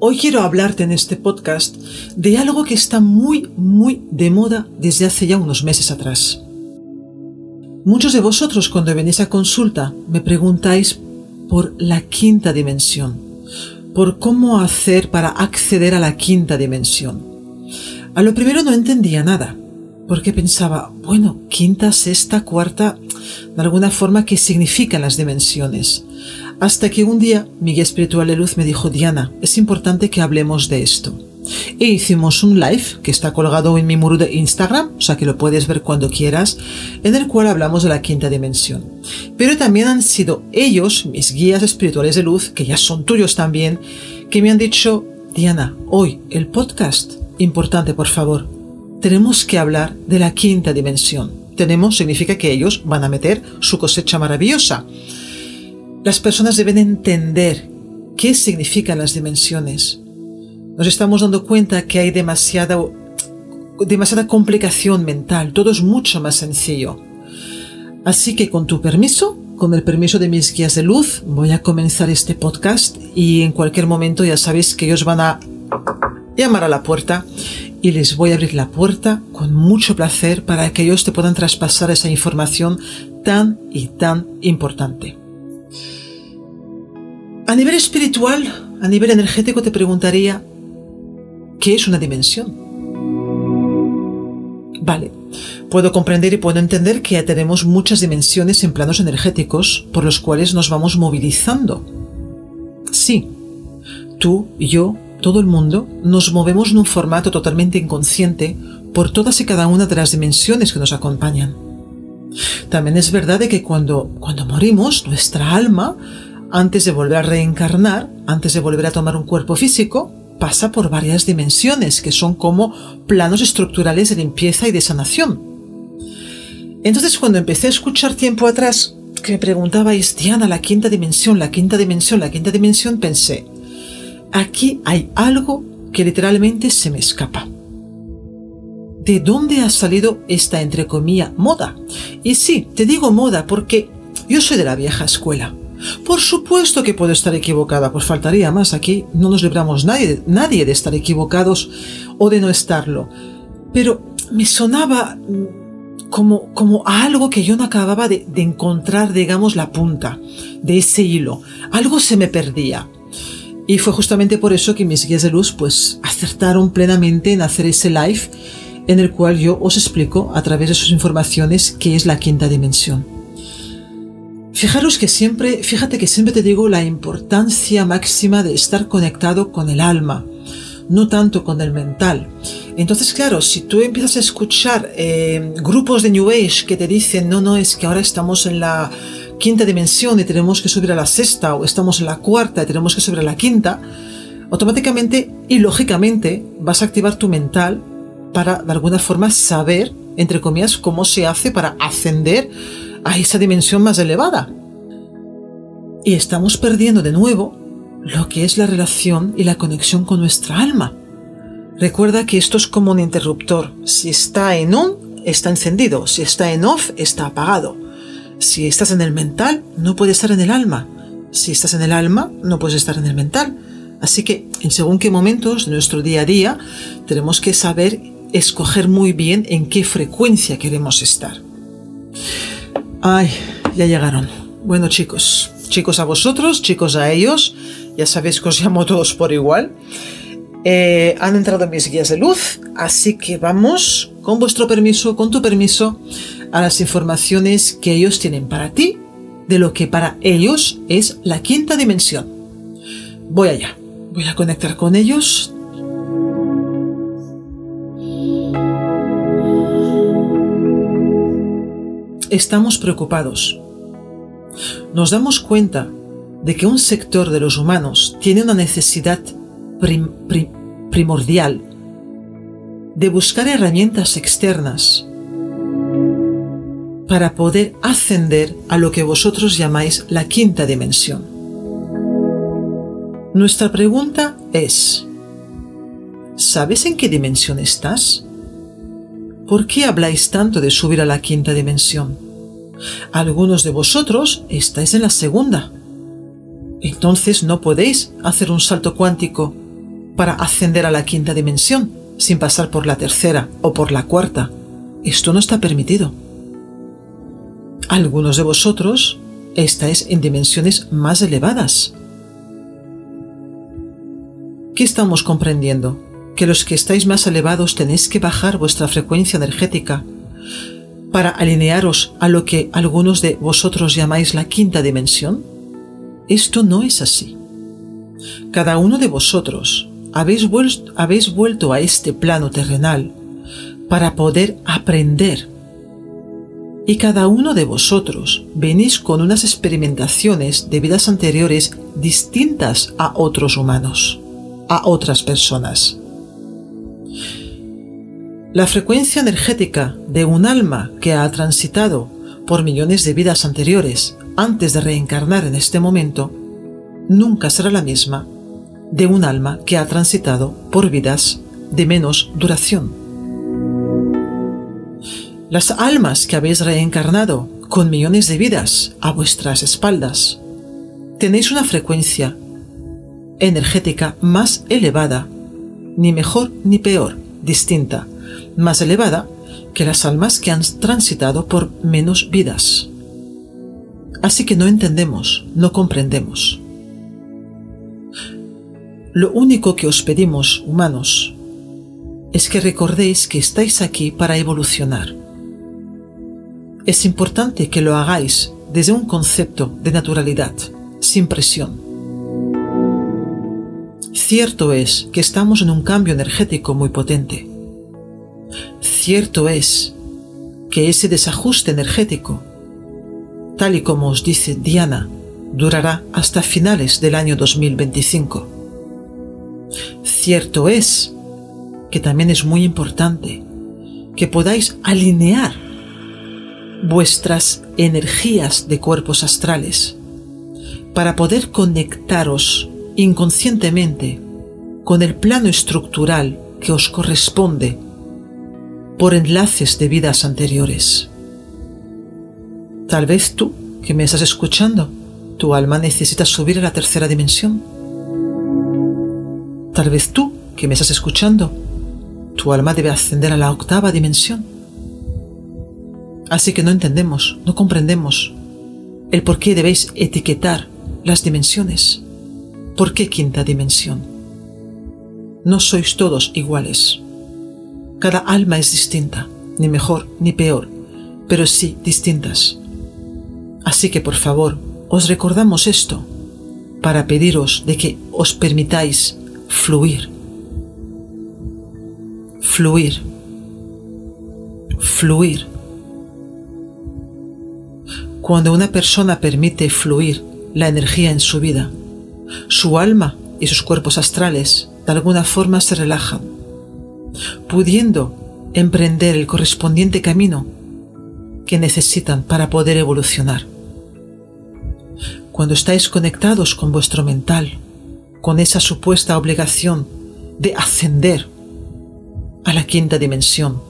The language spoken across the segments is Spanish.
Hoy quiero hablarte en este podcast de algo que está muy, muy de moda desde hace ya unos meses atrás. Muchos de vosotros cuando venís a consulta me preguntáis por la quinta dimensión, por cómo hacer para acceder a la quinta dimensión. A lo primero no entendía nada, porque pensaba, bueno, quinta, sexta, cuarta, de alguna forma, ¿qué significan las dimensiones? Hasta que un día mi guía espiritual de luz me dijo, Diana, es importante que hablemos de esto. E hicimos un live que está colgado en mi muro de Instagram, o sea que lo puedes ver cuando quieras, en el cual hablamos de la quinta dimensión. Pero también han sido ellos, mis guías espirituales de luz, que ya son tuyos también, que me han dicho, Diana, hoy el podcast, importante por favor, tenemos que hablar de la quinta dimensión. Tenemos significa que ellos van a meter su cosecha maravillosa. Las personas deben entender qué significan las dimensiones. Nos estamos dando cuenta que hay demasiada, complicación mental, todo es mucho más sencillo. Así que con tu permiso, con el permiso de mis guías de luz, voy a comenzar este podcast y en cualquier momento ya sabéis que ellos van a llamar a la puerta y les voy a abrir la puerta con mucho placer para que ellos te puedan traspasar esa información tan y tan importante. A nivel espiritual, a nivel energético, te preguntaría, ¿qué es una dimensión? Vale, puedo comprender y puedo entender que ya tenemos muchas dimensiones en planos energéticos por los cuales nos vamos movilizando. Sí, tú, yo, todo el mundo, nos movemos en un formato totalmente inconsciente por todas y cada una de las dimensiones que nos acompañan. También es verdad de que cuando, cuando morimos, nuestra alma antes de volver a reencarnar, antes de volver a tomar un cuerpo físico, pasa por varias dimensiones que son como planos estructurales de limpieza y de sanación. Entonces cuando empecé a escuchar tiempo atrás que me preguntabais, Diana, la quinta dimensión, la quinta dimensión, la quinta dimensión, pensé, aquí hay algo que literalmente se me escapa. ¿De dónde ha salido esta, entre comillas, moda? Y sí, te digo moda porque yo soy de la vieja escuela. Por supuesto que puedo estar equivocada, pues faltaría más aquí, no nos libramos nadie, nadie de estar equivocados o de no estarlo. Pero me sonaba mm, como, como algo que yo no acababa de, de encontrar, digamos, la punta de ese hilo. Algo se me perdía. Y fue justamente por eso que mis guías de luz pues acertaron plenamente en hacer ese live en el cual yo os explico a través de sus informaciones qué es la quinta dimensión. Fijaros que siempre, fíjate que siempre te digo la importancia máxima de estar conectado con el alma, no tanto con el mental. Entonces, claro, si tú empiezas a escuchar eh, grupos de New Age que te dicen, no, no, es que ahora estamos en la quinta dimensión y tenemos que subir a la sexta, o estamos en la cuarta y tenemos que subir a la quinta, automáticamente y lógicamente vas a activar tu mental para de alguna forma saber, entre comillas, cómo se hace para ascender a esa dimensión más elevada. Y estamos perdiendo de nuevo lo que es la relación y la conexión con nuestra alma. Recuerda que esto es como un interruptor. Si está en on, está encendido. Si está en off, está apagado. Si estás en el mental, no puedes estar en el alma. Si estás en el alma, no puedes estar en el mental. Así que, en según qué momentos de nuestro día a día, tenemos que saber escoger muy bien en qué frecuencia queremos estar. Ay, ya llegaron. Bueno chicos, chicos a vosotros, chicos a ellos, ya sabéis que os llamo todos por igual. Eh, han entrado mis guías de luz, así que vamos, con vuestro permiso, con tu permiso, a las informaciones que ellos tienen para ti, de lo que para ellos es la quinta dimensión. Voy allá, voy a conectar con ellos. Estamos preocupados. Nos damos cuenta de que un sector de los humanos tiene una necesidad primordial de buscar herramientas externas para poder ascender a lo que vosotros llamáis la quinta dimensión. Nuestra pregunta es, ¿sabes en qué dimensión estás? ¿Por qué habláis tanto de subir a la quinta dimensión? Algunos de vosotros estáis en la segunda. Entonces no podéis hacer un salto cuántico para ascender a la quinta dimensión sin pasar por la tercera o por la cuarta. Esto no está permitido. Algunos de vosotros estáis en dimensiones más elevadas. ¿Qué estamos comprendiendo? Que los que estáis más elevados tenéis que bajar vuestra frecuencia energética para alinearos a lo que algunos de vosotros llamáis la quinta dimensión? Esto no es así. Cada uno de vosotros habéis, vuelto, a este plano terrenal para poder aprender. Y cada uno de vosotros venís con unas experimentaciones de vidas anteriores distintas a otros humanos, a otras personas. La frecuencia energética de un alma que ha transitado por millones de vidas anteriores antes de reencarnar en este momento nunca será la misma de un alma que ha transitado por vidas de menos duración. Las almas que habéis reencarnado con millones de vidas a vuestras espaldas, tenéis una frecuencia energética más elevada, ni mejor ni peor, distinta, más elevada que las almas que han transitado por menos vidas. Así que no entendemos, no comprendemos. Lo único que os pedimos, humanos, es que recordéis que estáis aquí para evolucionar. Es importante que lo hagáis desde un concepto de naturalidad, sin presión. Cierto es que estamos en un cambio energético muy potente. Cierto es que ese desajuste energético, tal y como os dice Diana, durará hasta finales del año 2025 Cierto es que también es muy importante que podáis alinear vuestras energías de cuerpos astrales para poder conectaros inconscientemente con el plano estructural que os corresponde por enlaces de vidas anteriores. Tal vez tú, que me estás escuchando, tu alma necesita subir a la tercera dimensión Tal vez tú, que me estás escuchando, tu alma debe ascender a la octava dimensión. Así que no entendemos, no comprendemos el por qué debéis etiquetar las dimensiones. ¿Por qué quinta dimensión? No sois todos iguales. Cada alma es distinta, ni mejor ni peor, pero sí distintas. Así que por favor, os recordamos esto para pediros de que os permitáis fluir, fluir, fluir. Cuando una persona permite fluir la energía en su vida, su alma y sus cuerpos astrales de alguna forma se relajan, pudiendo emprender el correspondiente camino que necesitan para poder evolucionar. Cuando estáis conectados con vuestro mental, con esa supuesta obligación de ascender a la quinta dimensión.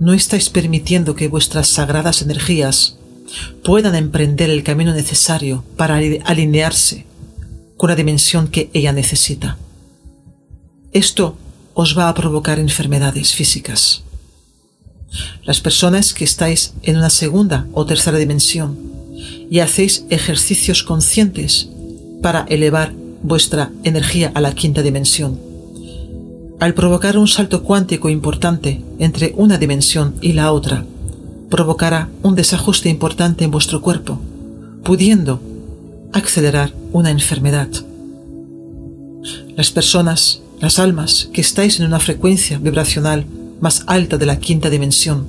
No estáis permitiendo que vuestras sagradas energías puedan emprender el camino necesario para alinearse con la dimensión que ella necesita. Esto os va a provocar enfermedades físicas. Las personas que estáis en una segunda o tercera dimensión y hacéis ejercicios conscientes para elevar vuestra energía a la quinta dimensión. Al provocar un salto cuántico importante entre una dimensión y la otra, provocará un desajuste importante en vuestro cuerpo, pudiendo acelerar una enfermedad. Las personas, las almas que estáis en una frecuencia vibracional más alta de la quinta dimensión.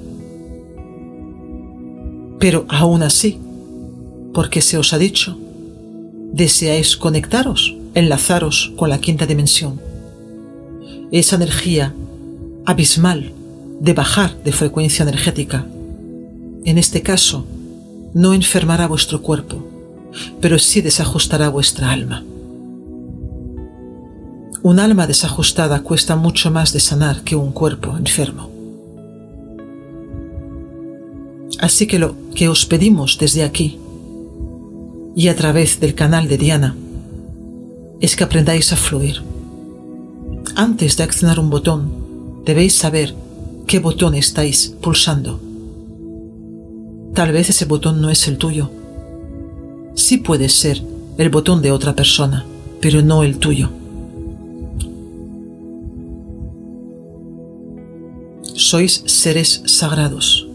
Pero aún así, porque se os ha dicho, deseáis conectaros, enlazaros con la quinta dimensión. Esa energía abismal de bajar de frecuencia energética, en este caso, no enfermará vuestro cuerpo, pero sí desajustará vuestra alma. Un alma desajustada cuesta mucho más de sanar que un cuerpo enfermo. Así que lo que os pedimos desde aquí y a través del canal de Diana es que aprendáis a fluir. Antes de accionar un botón, debéis saber qué botón estáis pulsando. Tal vez ese botón no es el tuyo. Sí puede ser el botón de otra persona, pero no el tuyo. Sois seres sagrados.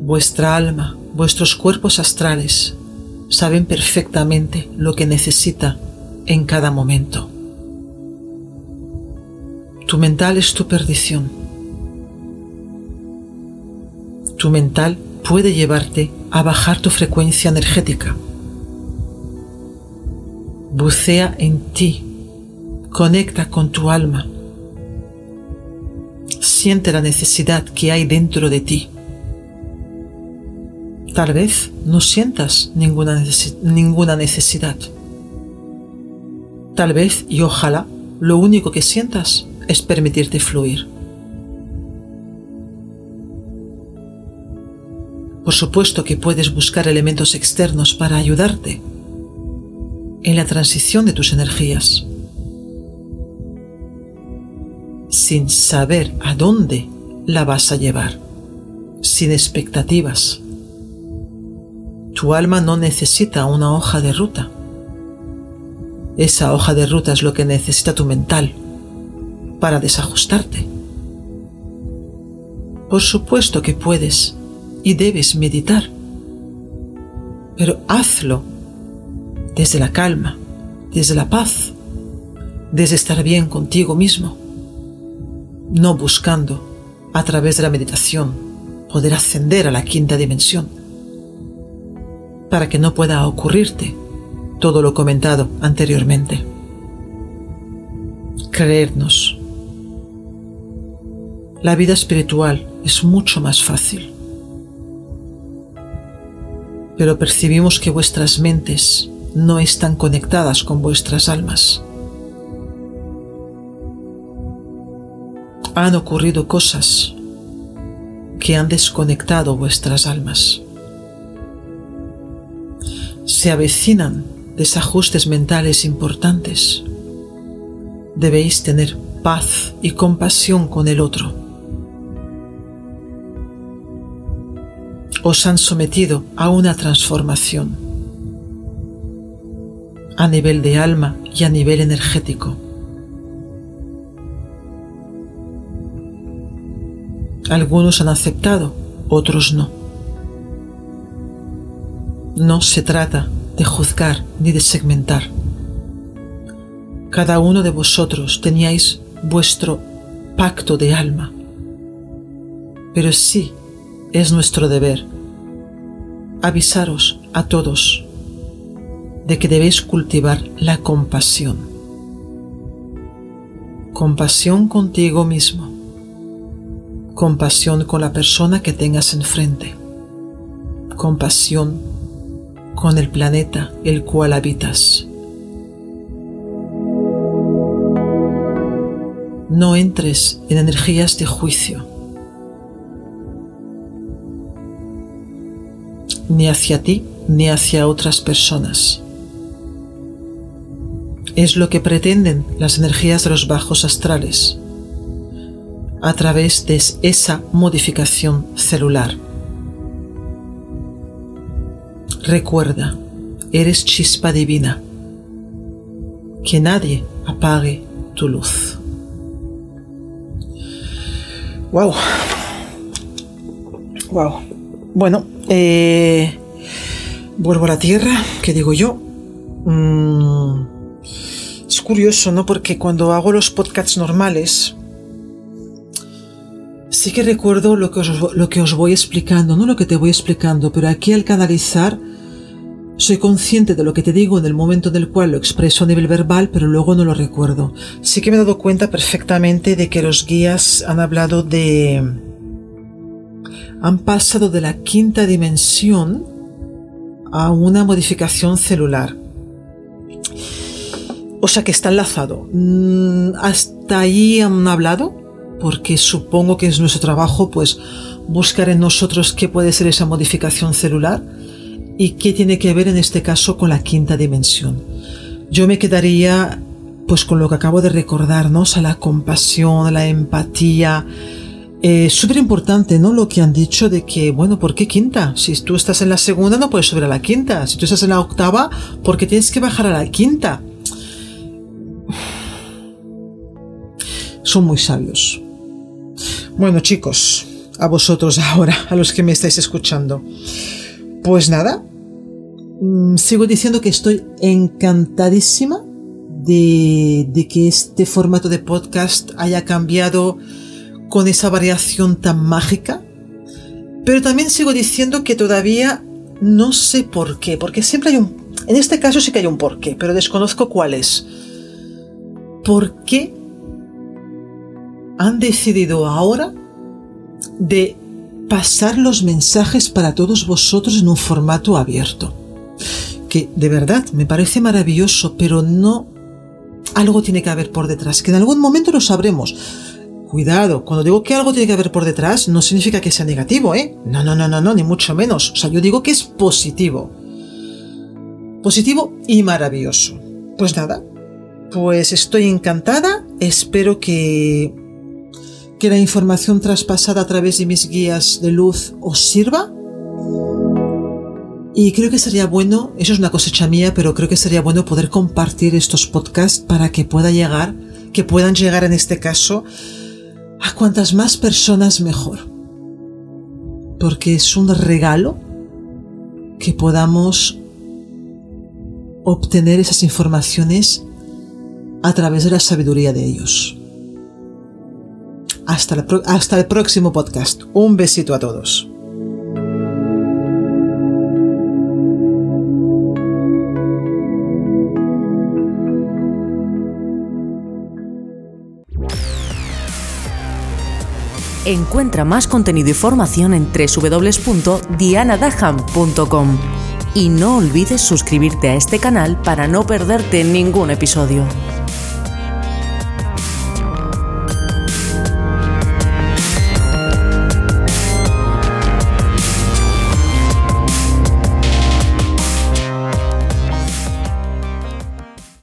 Vuestra alma, vuestros cuerpos astrales saben perfectamente lo que necesita en cada momento. Tu mental es tu perdición. Tu mental puede llevarte a bajar tu frecuencia energética. Bucea en ti, conecta con tu alma, siente la necesidad que hay dentro de ti Tal vez no sientas ninguna, ninguna necesidad. Tal vez y ojalá lo único que sientas es permitirte fluir. Por supuesto que puedes buscar elementos externos para ayudarte en la transición de tus energías, sin saber a dónde la vas a llevar, sin expectativas tu alma no necesita una hoja de ruta. Esa hoja de ruta es lo que necesita tu mental para desajustarte. Por supuesto que puedes y debes meditar, pero hazlo desde la calma, desde la paz, desde estar bien contigo mismo, no buscando a través de la meditación poder ascender a la quinta dimensión para que no pueda ocurrirte todo lo comentado anteriormente. Creernos. La vida espiritual es mucho más fácil. Pero percibimos que vuestras mentes no están conectadas con vuestras almas. Han ocurrido cosas que han desconectado vuestras almas se avecinan desajustes mentales importantes. Debéis tener paz y compasión con el otro. Os han sometido a una transformación a nivel de alma y a nivel energético. Algunos han aceptado, otros no. No se trata de juzgar ni de segmentar. Cada uno de vosotros teníais vuestro pacto de alma, pero sí es nuestro deber avisaros a todos de que debéis cultivar la compasión. Compasión contigo mismo. Compasión con la persona que tengas enfrente. Compasión con el planeta el cual habitas. No entres en energías de juicio, ni hacia ti ni hacia otras personas. es lo que pretenden las energías de los bajos astrales a través de esa modificación celular. Recuerda, eres chispa divina. Que nadie apague tu luz. Wow. Wow. Bueno, eh, vuelvo a la tierra, ¿qué digo yo? Mm, es curioso, ¿no? Porque cuando hago los podcasts normales, sí que recuerdo lo que, os, lo que os voy explicando, no lo que te voy explicando, pero aquí al canalizar soy consciente de lo que te digo en el momento en el cual lo expreso a nivel verbal, pero luego no lo recuerdo. Sí que me he dado cuenta perfectamente de que los guías han hablado de... han pasado de la quinta dimensión a una modificación celular. O sea que está enlazado. Mm, hasta ahí han hablado, porque supongo que es nuestro trabajo, pues, buscar en nosotros qué puede ser esa modificación celular y qué tiene que ver en este caso con la quinta dimensión. Yo me quedaría pues con lo que acabo de recordarnos, a la compasión, la empatía. Eh, Súper importante, ¿no? Lo que han dicho de que, bueno, ¿por qué quinta? Si tú estás en la segunda no puedes subir a la quinta. Si tú estás en la octava, ¿por qué tienes que bajar a la quinta? Son muy sabios. Bueno, chicos, a vosotros ahora, a los que me estáis escuchando. Pues nada, mm, sigo diciendo que estoy encantadísima de, que este formato de podcast haya cambiado con esa variación tan mágica. Pero también sigo diciendo que todavía no sé por qué, porque siempre hay un... En este caso sí que hay un porqué, pero desconozco cuál es. ¿Por qué han decidido ahora de pasar los mensajes para todos vosotros en un formato abierto. Que de verdad me parece maravilloso, pero no algo tiene que haber por detrás, que en algún momento lo sabremos. Cuidado, cuando digo que algo tiene que haber por detrás, no significa que sea negativo, ¿eh? No, no, no, no, no, ni mucho menos. O sea, yo digo que es positivo. Positivo y maravilloso. Pues nada, pues estoy encantada, espero que que la información traspasada a través de mis guías de luz os sirva. Y creo que sería bueno, eso es una cosecha mía, pero creo que sería bueno poder compartir estos podcasts para que pueda llegar, que puedan llegar en este caso a cuantas más personas mejor. Porque es un regalo que podamos obtener esas informaciones a través de la sabiduría de ellos. Hasta, el próximo podcast. Un besito a todos. Encuentra más contenido y formación en www.dianadaham.com y no olvides suscribirte a este canal para no perderte ningún episodio.